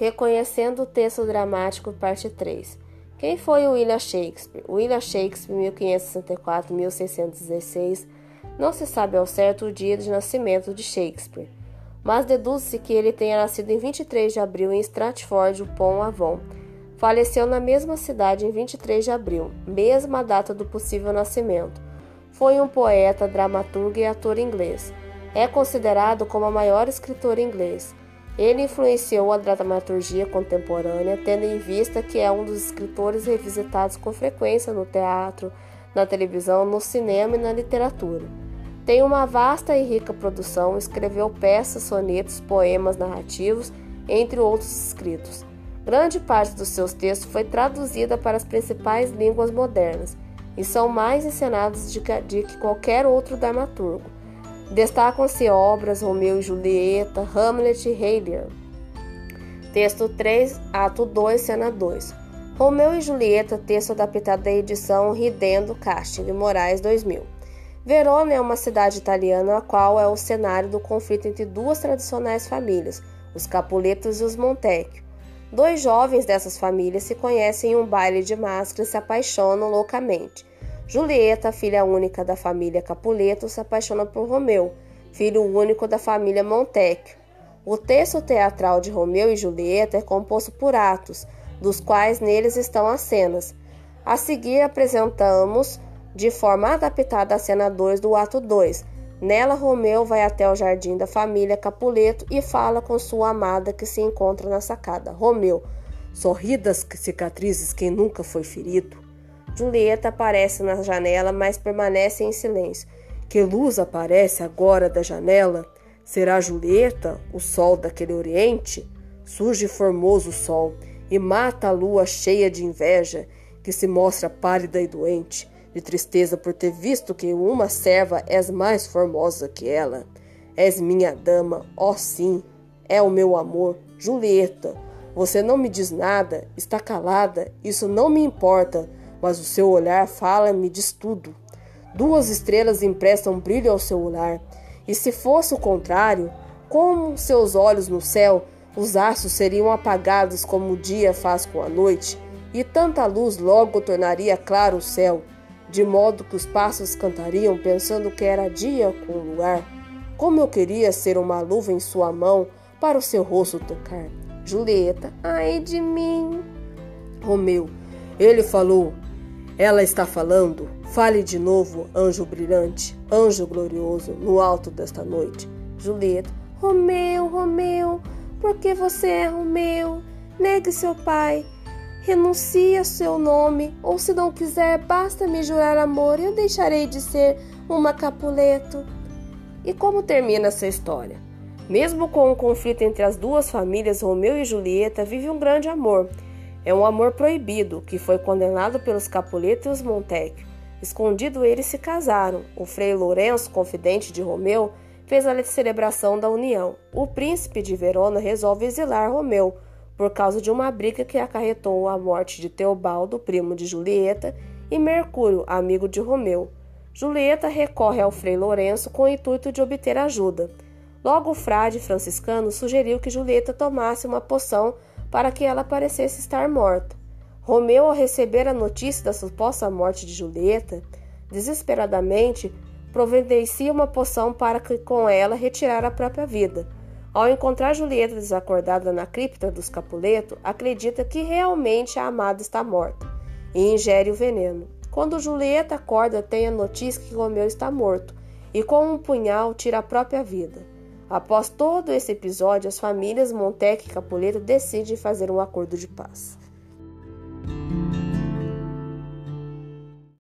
Reconhecendo o texto dramático, parte 3. Quem foi William Shakespeare? William Shakespeare, 1564-1616. Não se sabe ao certo o dia de nascimento de Shakespeare, mas deduz-se que ele tenha nascido em 23 de abril em Stratford-upon-Avon. Faleceu na mesma cidade em 23 de abril, mesma data do possível nascimento. Foi um poeta, dramaturgo e ator inglês. É considerado como o maior escritor inglês. Ele influenciou a dramaturgia contemporânea, tendo em vista que é um dos escritores revisitados com frequência no teatro, na televisão, no cinema e na literatura. Tem uma vasta e rica produção, escreveu peças, sonetos, poemas narrativos, entre outros escritos. Grande parte dos seus textos foi traduzida para as principais línguas modernas e são mais encenados de que qualquer outro dramaturgo. Destacam-se obras Romeu e Julieta, Hamlet e Rei. Texto 3, ato 2, cena 2. Romeu e Julieta, texto adaptado da edição Ridendo Casting, Moraes 2000. Verona é uma cidade italiana a qual é o cenário do conflito entre duas tradicionais famílias, os Capuletos e os Montecchio. Dois jovens dessas famílias se conhecem em um baile de máscara e se apaixonam loucamente. Julieta, filha única da família Capuleto, se apaixona por Romeu, filho único da família Montecchio. O texto teatral de Romeu e Julieta é composto por atos, dos quais neles estão as cenas. A seguir apresentamos, de forma adaptada, a cena 2 do ato 2. Nela, Romeu vai até o jardim da família Capuleto e fala com sua amada que se encontra na sacada. Romeu, sorri das cicatrizes quem nunca foi ferido. Julieta aparece na janela, mas permanece em silêncio. Que luz aparece agora da janela? Será Julieta, o sol daquele oriente? Surge formoso sol e mata a lua cheia de inveja, que se mostra pálida e doente, de tristeza por ter visto que uma serva és mais formosa que ela. És minha dama, ó oh, sim, é o meu amor, Julieta. Você não me diz nada, está calada, isso não me importa mas o seu olhar fala-me diz tudo. Duas estrelas emprestam brilho ao seu olhar, e se fosse o contrário, como seus olhos no céu, os astros seriam apagados como o dia faz com a noite, e tanta luz logo tornaria claro o céu, de modo que os pássaros cantariam pensando que era dia com o luar. Como eu queria ser uma luva em sua mão para o seu rosto tocar. Julieta, ai de mim. Romeu, ele falou, ela está falando. Fale de novo, anjo brilhante, anjo glorioso, no alto desta noite. Julieta. Romeu, Romeu, por que você é Romeu? Negue seu pai. Renuncie seu nome, ou se não quiser, basta me jurar amor e eu deixarei de ser uma Capuleto. E como termina essa história? Mesmo com o conflito entre as duas famílias, Romeu e Julieta vivem um grande amor. É um amor proibido, que foi condenado pelos Capuleto e os Montecchio. Escondido eles se casaram. O frei Lourenço, confidente de Romeu, fez a celebração da união. O príncipe de Verona resolve exilar Romeu, por causa de uma briga que acarretou a morte de Teobaldo, primo de Julieta, e Mercúrio, amigo de Romeu. Julieta recorre ao frei Lourenço com o intuito de obter ajuda. Logo o frade franciscano sugeriu que Julieta tomasse uma poção para que ela parecesse estar morta. Romeu, ao receber a notícia da suposta morte de Julieta, desesperadamente providencia uma poção para que com ela retirar a própria vida. Ao encontrar Julieta desacordada na cripta dos Capuleto, acredita que realmente a amada está morta e ingere o veneno. Quando Julieta acorda, tem a notícia que Romeu está morto e com um punhal tira a própria vida. Após todo esse episódio, as famílias Montec e Capuleto decidem fazer um acordo de paz.